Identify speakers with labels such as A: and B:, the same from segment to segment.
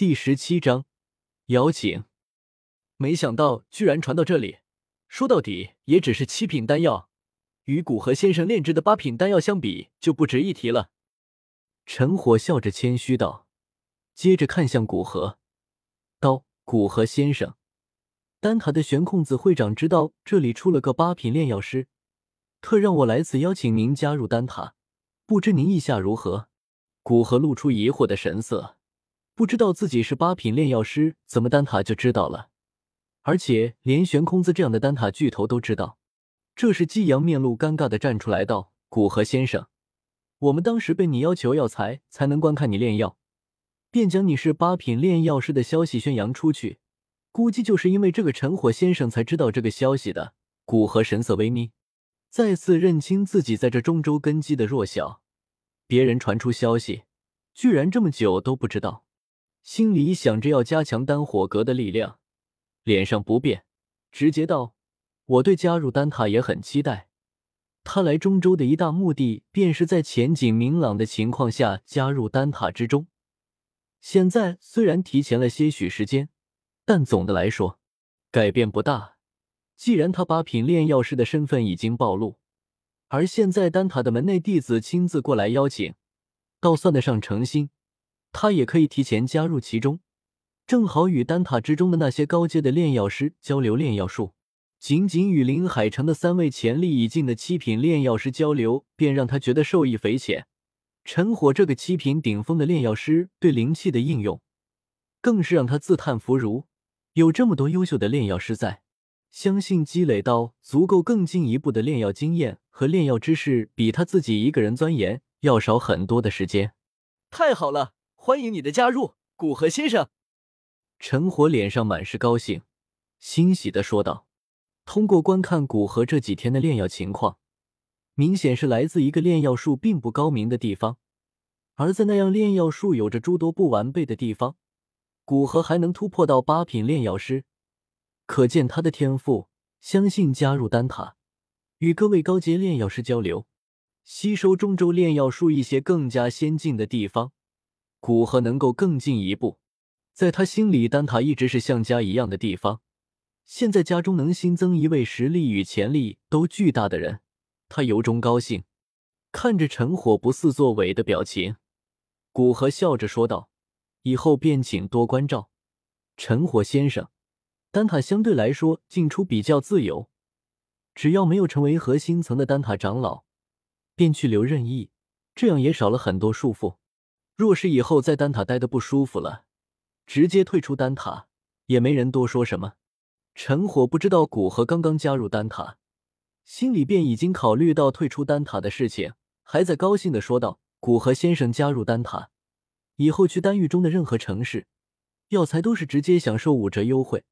A: 第十七章邀请。没想到居然传到这里，说到底也只是七品丹药，与古河先生炼制的八品丹药相比，就不值一提了。陈火笑着谦虚道，接着看向古河，道：“古河先生，丹塔的玄空子会长知道这里出了个八品炼药师，特让我来此邀请您加入丹塔，不知您意下如何？”古河露出疑惑的神色。不知道自己是八品炼药师，怎么丹塔就知道了？而且连悬空子这样的丹塔巨头都知道。这时，季阳面露尴尬的站出来道：“古河先生，我们当时被你要求药材才能观看你炼药，便将你是八品炼药师的消息宣扬出去。估计就是因为这个陈火先生才知道这个消息的。”古河神色微眯，再次认清自己在这中州根基的弱小。别人传出消息，居然这么久都不知道。心里想着要加强丹火阁的力量，脸上不变，直接道：“我对加入丹塔也很期待。他来中州的一大目的，便是在前景明朗的情况下加入丹塔之中。现在虽然提前了些许时间，但总的来说改变不大。既然他八品炼药师的身份已经暴露，而现在丹塔的门内弟子亲自过来邀请，倒算得上诚心。”他也可以提前加入其中，正好与丹塔之中的那些高阶的炼药师交流炼药术。仅仅与林海城的三位潜力已尽的七品炼药师交流，便让他觉得受益匪浅。陈火这个七品顶峰的炼药师对灵气的应用，更是让他自叹弗如。有这么多优秀的炼药师在，相信积累到足够更进一步的炼药经验和炼药知识，比他自己一个人钻研要少很多的时间。太好了！欢迎你的加入，古河先生。陈火脸上满是高兴，欣喜的说道：“通过观看古河这几天的炼药情况，明显是来自一个炼药术并不高明的地方。而在那样炼药术有着诸多不完备的地方，古河还能突破到八品炼药师，可见他的天赋。相信加入丹塔，与各位高阶炼药师交流，吸收中州炼药术一些更加先进的地方。”古河能够更进一步，在他心里，丹塔一直是像家一样的地方。现在家中能新增一位实力与潜力都巨大的人，他由衷高兴。看着陈火不似作伪的表情，古河笑着说道：“以后便请多关照，陈火先生。丹塔相对来说进出比较自由，只要没有成为核心层的丹塔长老，便去留任意，这样也少了很多束缚。”若是以后在丹塔待的不舒服了，直接退出丹塔，也没人多说什么。陈火不知道古河刚刚加入丹塔，心里便已经考虑到退出丹塔的事情，还在高兴的说道：“古河先生加入丹塔以后，去丹域中的任何城市，药材都是直接享受五折优惠，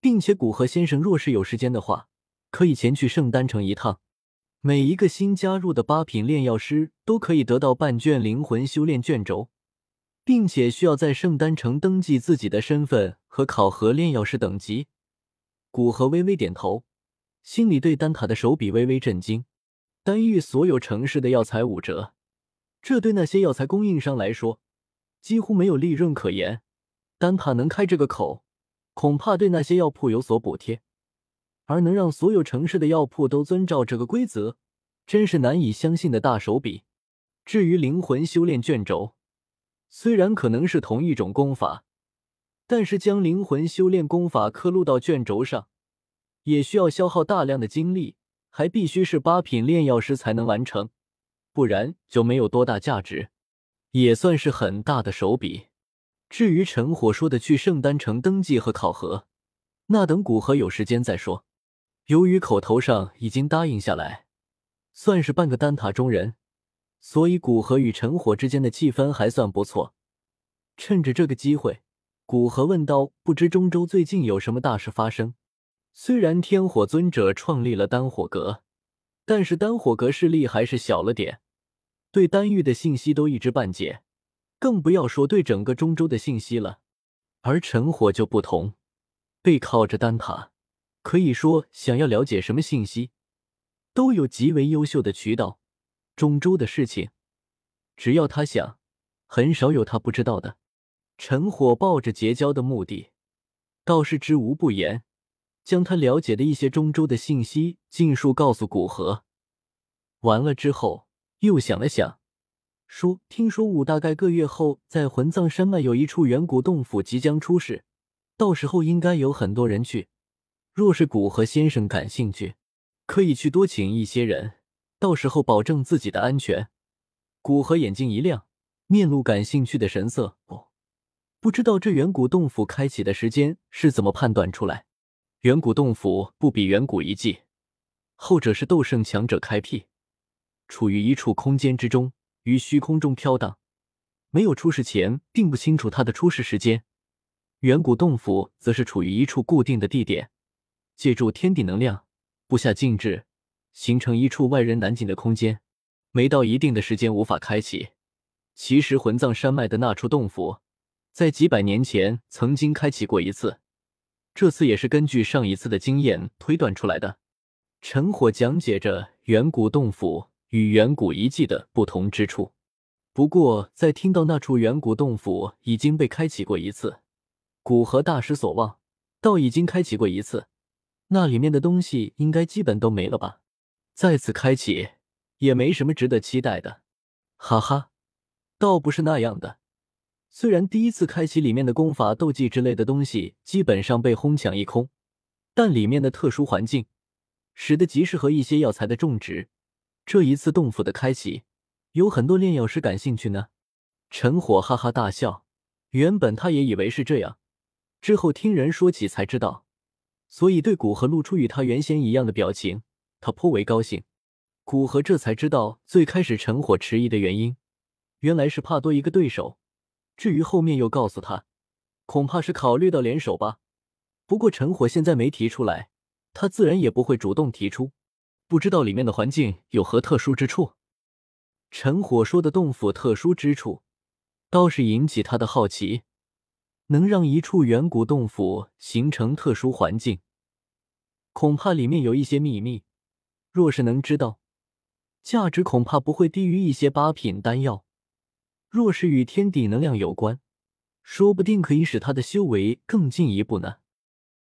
A: 并且古河先生若是有时间的话，可以前去圣丹城一趟。”每一个新加入的八品炼药师都可以得到半卷灵魂修炼卷轴，并且需要在圣丹城登记自己的身份和考核炼药师等级。古河微微点头，心里对丹塔的手笔微微震惊。丹域所有城市的药材五折，这对那些药材供应商来说几乎没有利润可言。丹塔能开这个口，恐怕对那些药铺有所补贴。而能让所有城市的药铺都遵照这个规则，真是难以相信的大手笔。至于灵魂修炼卷轴，虽然可能是同一种功法，但是将灵魂修炼功法刻录到卷轴上，也需要消耗大量的精力，还必须是八品炼药师才能完成，不然就没有多大价值，也算是很大的手笔。至于陈火说的去圣丹城登记和考核，那等古河有时间再说。由于口头上已经答应下来，算是半个丹塔中人，所以古河与陈火之间的气氛还算不错。趁着这个机会，古河问道：“不知中州最近有什么大事发生？”虽然天火尊者创立了丹火阁，但是丹火阁势力还是小了点，对丹域的信息都一知半解，更不要说对整个中州的信息了。而陈火就不同，背靠着丹塔。可以说，想要了解什么信息，都有极为优秀的渠道。中州的事情，只要他想，很少有他不知道的。陈火抱着结交的目的，倒是知无不言，将他了解的一些中州的信息尽数告诉古河。完了之后，又想了想，说：“听说五大概个月后，在魂葬山脉有一处远古洞府即将出世，到时候应该有很多人去。若是古河先生感兴趣，可以去多请一些人，到时候保证自己的安全。”古河眼睛一亮，面露感兴趣的神色。哦，不知道这远古洞府开启的时间是怎么判断出来？远古洞府不比远古遗迹，后者是斗圣强者开辟。处于一处空间之中，于虚空中飘荡，没有出世前，并不清楚它的出世时间。远古洞府则是处于一处固定的地点，借助天地能量，布下禁制，形成一处外人难进的空间。没到一定的时间，无法开启。其实魂葬山脉的那处洞府，在几百年前曾经开启过一次，这次也是根据上一次的经验推断出来的。陈火讲解着远古洞府。与远古遗迹的不同之处。不过，在听到那处远古洞府已经被开启过一次，古河大失所望。道已经开启过一次，那里面的东西应该基本都没了吧？再次开启也没什么值得期待的。哈哈，倒不是那样的。虽然第一次开启里面的功法、斗技之类的东西基本上被哄抢一空，但里面的特殊环境使得极适合一些药材的种植。这一次洞府的开启，有很多炼药师感兴趣呢。陈火哈哈大笑，原本他也以为是这样，之后听人说起才知道，所以对古河露出与他原先一样的表情，他颇为高兴。古河这才知道最开始陈火迟疑的原因，原来是怕多一个对手。至于后面又告诉他，恐怕是考虑到联手吧。不过陈火现在没提出来，他自然也不会主动提出。不知道里面的环境有何特殊之处？陈火说的洞府特殊之处，倒是引起他的好奇。能让一处远古洞府形成特殊环境，恐怕里面有一些秘密。若是能知道，价值恐怕不会低于一些八品丹药。若是与天地能量有关，说不定可以使他的修为更进一步呢。